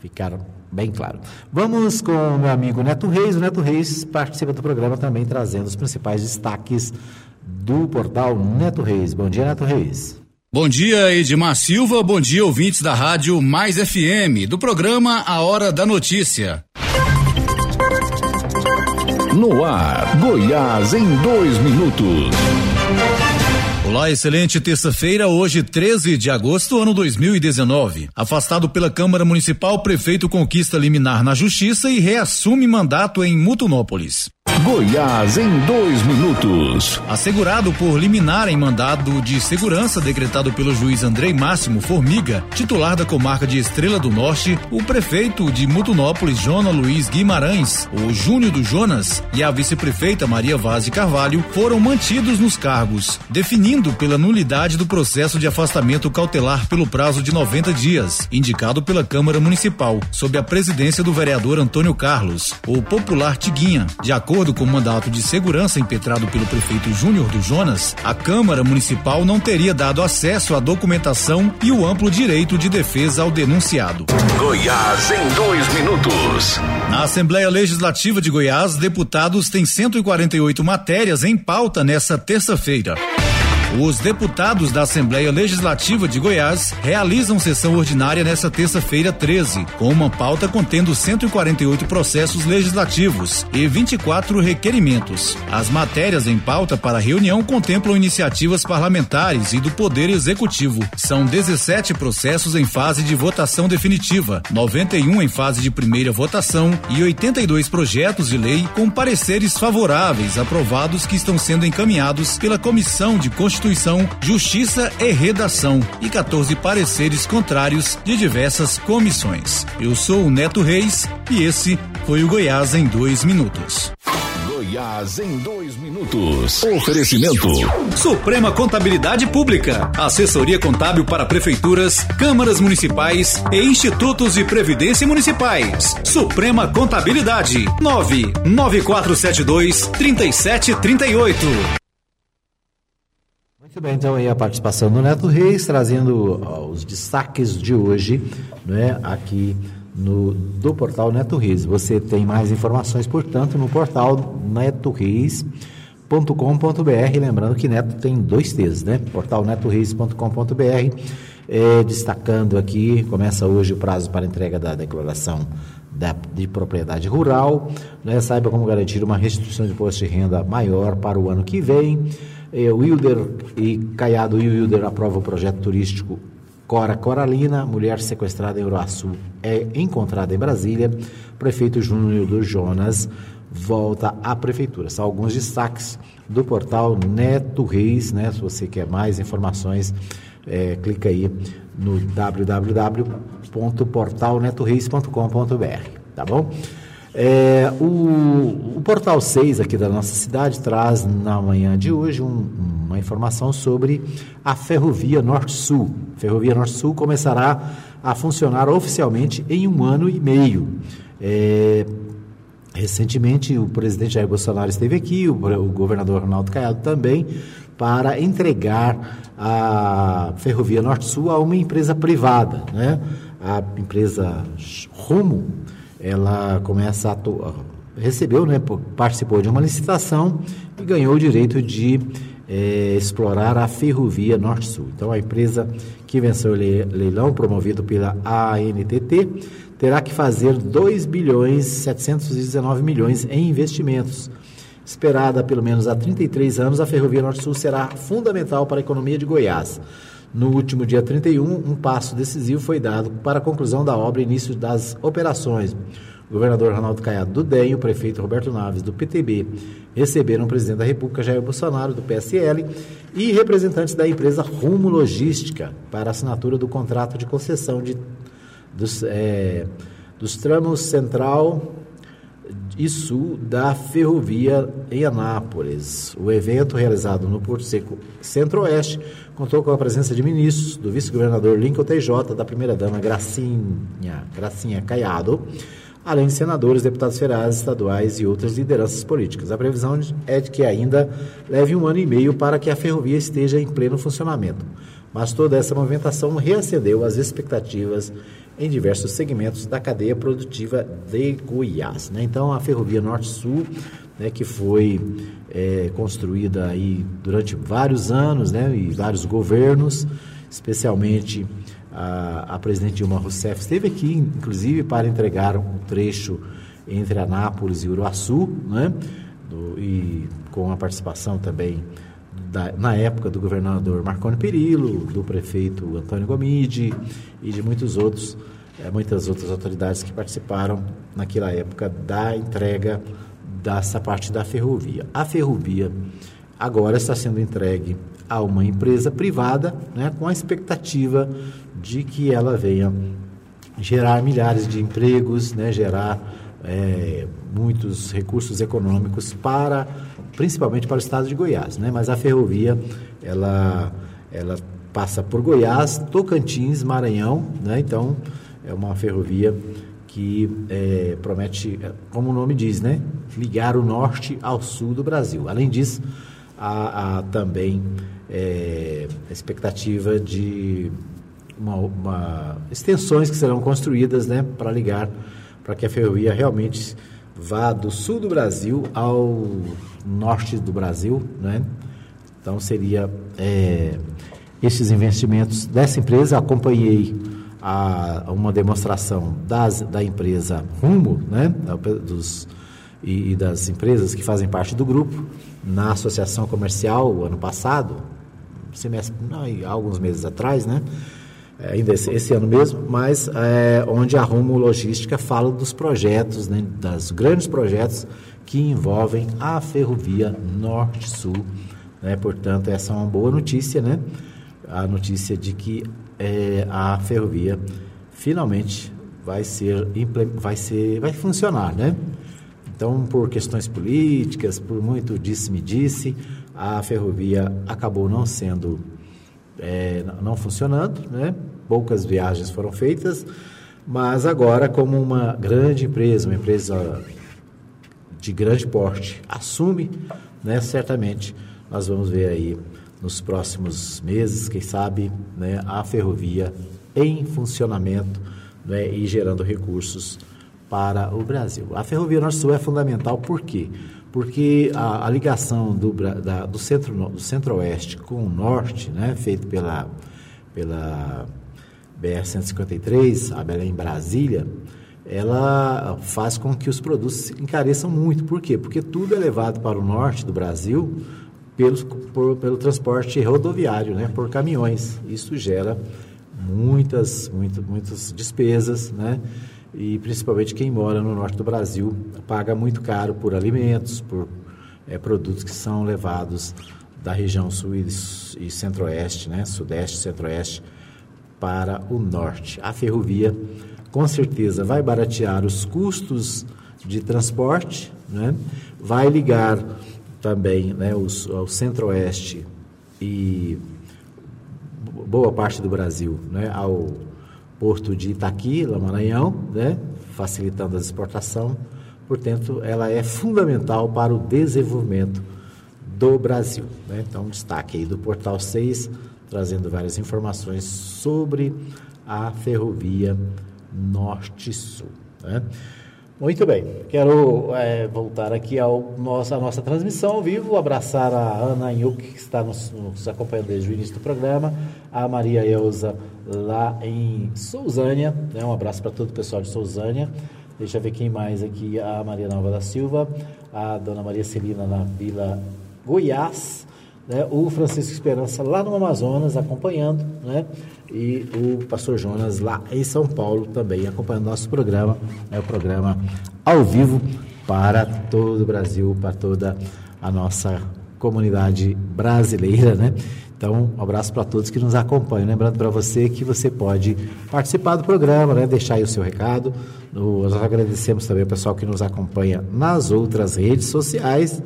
ficar bem claro. Vamos com o meu amigo Neto Reis. O Neto Reis participa do programa também trazendo os principais destaques do portal Neto Reis. Bom dia, Neto Reis. Bom dia, Edmar Silva. Bom dia, ouvintes da Rádio Mais FM, do programa A Hora da Notícia. No ar, Goiás em dois minutos. Olá, excelente terça-feira, hoje 13 de agosto, ano 2019. Afastado pela Câmara Municipal, prefeito conquista liminar na Justiça e reassume mandato em Mutunópolis. Goiás em dois minutos. Assegurado por liminar em mandado de segurança decretado pelo juiz Andrei Máximo Formiga, titular da comarca de Estrela do Norte, o prefeito de Mutunópolis, Jona Luiz Guimarães, o Júnior do Jonas, e a vice-prefeita Maria Vaz Carvalho foram mantidos nos cargos, definindo pela nulidade do processo de afastamento cautelar pelo prazo de 90 dias, indicado pela Câmara Municipal, sob a presidência do vereador Antônio Carlos, o popular Tiguinha, de acordo acordo com o mandato de segurança impetrado pelo prefeito Júnior do Jonas, a Câmara Municipal não teria dado acesso à documentação e o amplo direito de defesa ao denunciado. Goiás em dois minutos. Na Assembleia Legislativa de Goiás, deputados têm 148 matérias em pauta nessa terça-feira. Os deputados da Assembleia Legislativa de Goiás realizam sessão ordinária nesta terça-feira 13, com uma pauta contendo 148 processos legislativos e 24 requerimentos. As matérias em pauta para a reunião contemplam iniciativas parlamentares e do Poder Executivo. São 17 processos em fase de votação definitiva, 91 em fase de primeira votação e 82 projetos de lei com pareceres favoráveis aprovados que estão sendo encaminhados pela Comissão de Constituição Constituição, Justiça e Redação e 14 pareceres contrários de diversas comissões. Eu sou o Neto Reis e esse foi o Goiás em dois minutos. Goiás em dois minutos. Oferecimento. Suprema Contabilidade Pública. Assessoria contábil para prefeituras, câmaras municipais e institutos de previdência municipais. Suprema Contabilidade. 99472 3738. Muito bem, então aí a participação do Neto Reis, trazendo os destaques de hoje, né, aqui no, do portal Neto Reis. Você tem mais informações, portanto, no portal netoreis.com.br. Lembrando que Neto tem dois T's, né? Portal netoreis.com.br. É, destacando aqui, começa hoje o prazo para entrega da declaração da, de propriedade rural. Né? Saiba como garantir uma restituição de imposto de renda maior para o ano que vem. É, Wilder e Caiado e Wilder aprovam o projeto turístico Cora Coralina, mulher sequestrada em Uruaçu, é encontrada em Brasília. Prefeito Júnior do Jonas volta à prefeitura. São alguns destaques do portal Neto Reis, né? Se você quer mais informações, é, clica aí no www.portalnetoreis.com.br, tá bom? É, o, o, Portal 6 aqui da nossa cidade traz na manhã de hoje um, uma informação sobre a Ferrovia Norte-Sul. Ferrovia Norte-Sul começará a funcionar oficialmente em um ano e meio. É, recentemente, o presidente Jair Bolsonaro esteve aqui, o, o governador Ronaldo Caiado também, para entregar a Ferrovia Norte-Sul a uma empresa privada. Né? A empresa Rumo ela começa a recebeu, né, participou de uma licitação e ganhou o direito de é, explorar a ferrovia Norte-Sul. Então, a empresa que venceu o leilão promovido pela ANTT terá que fazer 2 bilhões 719 milhões em investimentos. Esperada pelo menos há 33 anos, a Ferrovia Norte-Sul será fundamental para a economia de Goiás. No último dia 31, um passo decisivo foi dado para a conclusão da obra e início das operações. O governador Ronaldo Caiado do DEM e o prefeito Roberto Naves do PTB receberam o presidente da República Jair Bolsonaro do PSL e representantes da empresa Rumo Logística para assinatura do contrato de concessão de, dos, é, dos tramos central e sul da ferrovia em Anápolis. O evento, realizado no Porto Seco Centro-Oeste, contou com a presença de ministros, do vice-governador Lincoln TJ, da primeira-dama Gracinha, Gracinha Caiado, além de senadores, deputados federais, estaduais e outras lideranças políticas. A previsão é de que ainda leve um ano e meio para que a ferrovia esteja em pleno funcionamento. Mas toda essa movimentação reacendeu as expectativas em diversos segmentos da cadeia produtiva de Goiás. Né? Então, a Ferrovia Norte-Sul, né, que foi é, construída aí durante vários anos né, e vários governos, especialmente a, a presidente Dilma Rousseff esteve aqui, inclusive, para entregar um trecho entre Anápolis e Uruaçu, né, do, e com a participação também da, na época do governador Marconi Perillo, do prefeito Antônio Gomide e de muitos outros, é, muitas outras autoridades que participaram naquela época da entrega dessa parte da ferrovia. A ferrovia agora está sendo entregue a uma empresa privada, né, com a expectativa de que ela venha gerar milhares de empregos, né, gerar é, muitos recursos econômicos para principalmente para o estado de Goiás, né? Mas a ferrovia ela ela passa por Goiás, Tocantins, Maranhão, né? Então é uma ferrovia que é, promete, como o nome diz, né? Ligar o norte ao sul do Brasil. Além disso, há, há também é, a expectativa de uma, uma, extensões que serão construídas, né? Para ligar, para que a ferrovia realmente vá do sul do Brasil ao norte do Brasil, né? Então seria é, esses investimentos dessa empresa. Acompanhei a, uma demonstração das, da empresa Rumo, né? Dos, e, e, das empresas que fazem parte do grupo na associação comercial ano passado, semestre, não, alguns meses atrás, né? É, ainda esse, esse, ano mesmo, mas é, onde a Rumo Logística fala dos projetos, né, das grandes projetos que envolvem a ferrovia Norte-Sul, Né? Portanto, essa é uma boa notícia, né? A notícia de que é, a ferrovia finalmente vai ser, vai ser, vai funcionar, né? Então, por questões políticas, por muito disse-me-disse, a ferrovia acabou não sendo, é, não funcionando, né? Poucas viagens foram feitas, mas agora, como uma grande empresa, uma empresa de grande porte, assume, né? Certamente nós vamos ver aí nos próximos meses, quem sabe, né, a ferrovia em funcionamento né, e gerando recursos para o Brasil. A Ferrovia Norte-Sul é fundamental por quê? Porque a, a ligação do, da, do centro do centro-oeste com o norte, né, feito pela, pela BR-153, a Belém-Brasília, ela faz com que os produtos encareçam muito. Por quê? Porque tudo é levado para o norte do Brasil pelo, por, pelo transporte rodoviário, né, por caminhões. Isso gera muitas, muitas, muitas despesas, né? E principalmente quem mora no norte do Brasil paga muito caro por alimentos, por é, produtos que são levados da região sul e, centro-oeste, né? Sudeste, centro-oeste para o norte. A ferrovia, com certeza, vai baratear os custos de transporte, né? Vai ligar também, né, os, o centro-oeste e boa parte do Brasil né, ao porto de Itaqui, lá Maranhão, né, facilitando a exportação. Portanto, ela é fundamental para o desenvolvimento do Brasil. Né? Então, destaque aí do Portal 6, trazendo várias informações sobre a ferrovia Norte-Sul. Né? Muito bem, quero é, voltar aqui ao nosso, à nossa transmissão ao vivo, abraçar a Ana Inhuc, que está nos, nos, acompanhando desde o início do programa, a Maria Elza lá em Sousânia, né, um abraço para todo o pessoal de Sousânia, deixa eu ver quem mais aqui, a Maria Nova da Silva, a Dona Maria Celina na Vila Goiás, né, o Francisco Esperança lá no Amazonas acompanhando, né, e o pastor Jonas lá em São Paulo também acompanhando nosso programa, é o programa ao vivo para todo o Brasil, para toda a nossa comunidade brasileira, né? Então, um abraço para todos que nos acompanham. Lembrando para você que você pode participar do programa, né? deixar aí o seu recado. Nós agradecemos também o pessoal que nos acompanha nas outras redes sociais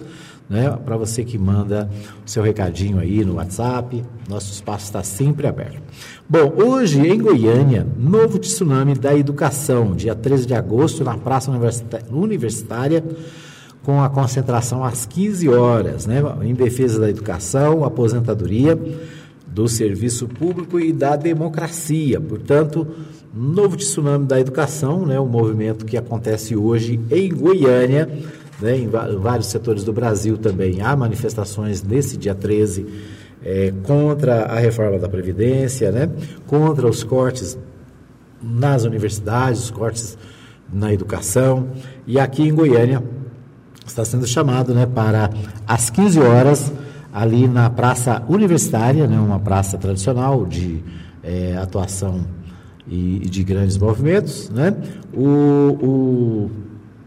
né? Para você que manda o seu recadinho aí no WhatsApp, nosso espaço está sempre aberto. Bom, hoje em Goiânia, novo tsunami da educação, dia 13 de agosto, na Praça Universitária, com a concentração às 15 horas, né? Em defesa da educação, aposentadoria, do serviço público e da democracia. Portanto, novo tsunami da educação, né? O movimento que acontece hoje em Goiânia né, em vários setores do Brasil também há manifestações nesse dia 13 é, contra a reforma da Previdência, né, contra os cortes nas universidades, os cortes na educação. E aqui em Goiânia está sendo chamado né, para às 15 horas, ali na Praça Universitária, né, uma praça tradicional de é, atuação e, de grandes movimentos, né, o, o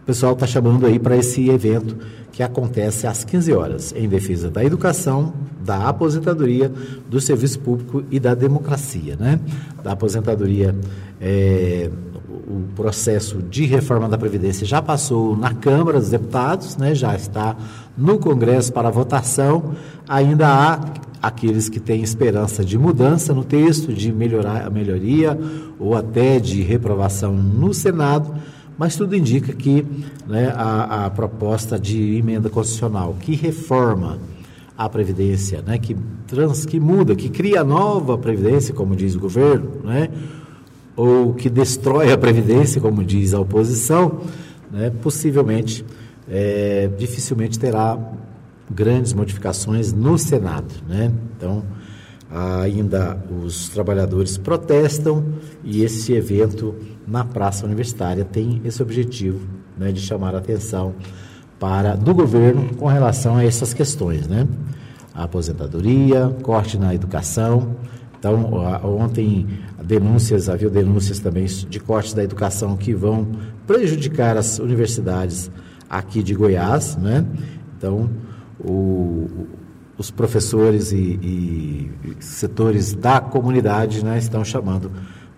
o pessoal está chamando aí para esse evento que acontece às 15 horas, em defesa da educação, da aposentadoria, do serviço público e da democracia. Né? Da aposentadoria, é, o processo de reforma da Previdência já passou na Câmara dos Deputados, né? já está no Congresso para votação, ainda há aqueles que têm esperança de mudança no texto, de melhorar a melhoria ou até de reprovação no Senado mas tudo indica que né, a, a, proposta de emenda constitucional que reforma a Previdência, né, que, trans, que muda, que cria nova Previdência, como diz o governo, né, ou que destrói a Previdência, como diz a oposição, né, possivelmente, é, dificilmente terá grandes modificações no Senado. Né? Então, ainda os trabalhadores protestam e esse evento na Praça Universitária tem esse objetivo né, de chamar a atenção para do governo com relação a essas questões, né? A aposentadoria, corte na educação. Então, ontem denúncias, havia denúncias também de cortes da educação que vão prejudicar as universidades aqui de Goiás, né? Então, o, os professores e, e, setores da comunidade né, estão chamando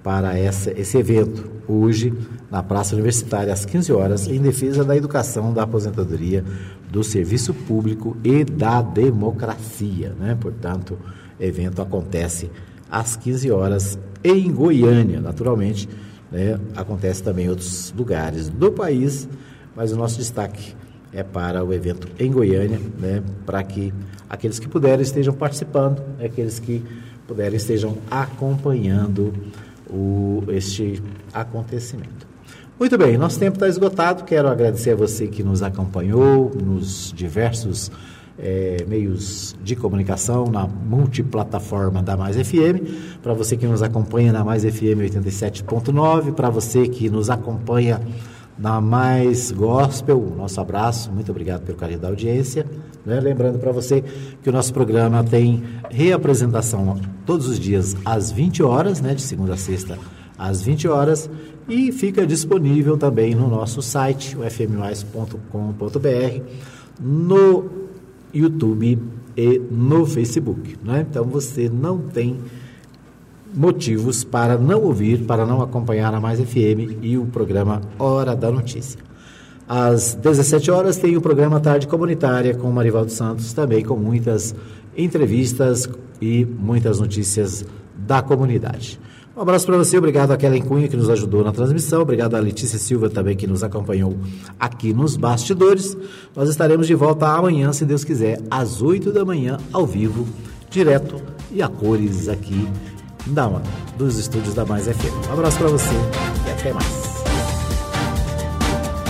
para essa, esse evento hoje na Praça Universitária às 15 horas em defesa da educação, da aposentadoria, do serviço público e da democracia, né? Portanto, o evento acontece às 15 horas em Goiânia, naturalmente, né? Acontece também em outros lugares do país, mas o nosso destaque é para o evento em Goiânia, né? Para que aqueles que puderem estejam participando, aqueles que puderem estejam acompanhando o, este acontecimento. Muito bem, nosso tempo está esgotado. Quero agradecer a você que nos acompanhou nos diversos é, meios de comunicação na multiplataforma da Mais FM. Para você que nos acompanha na Mais FM 87.9, para você que nos acompanha na Mais Gospel, nosso abraço, muito obrigado pelo carinho da audiência. Né? Lembrando para você que o nosso programa tem reapresentação todos os dias às 20 horas, né? de segunda a sexta às 20 horas, e fica disponível também no nosso site, fmmais.com.br, no YouTube e no Facebook. Né? Então você não tem motivos para não ouvir, para não acompanhar a Mais FM e o programa Hora da Notícia. Às 17 horas tem o programa Tarde Comunitária com Marivaldo Santos, também com muitas entrevistas e muitas notícias da comunidade. Um abraço para você, obrigado a Kellen Cunha que nos ajudou na transmissão, obrigado a Letícia Silva também que nos acompanhou aqui nos bastidores. Nós estaremos de volta amanhã, se Deus quiser, às 8 da manhã, ao vivo, direto e a cores aqui da, dos estúdios da Mais FM. Um abraço para você e até mais.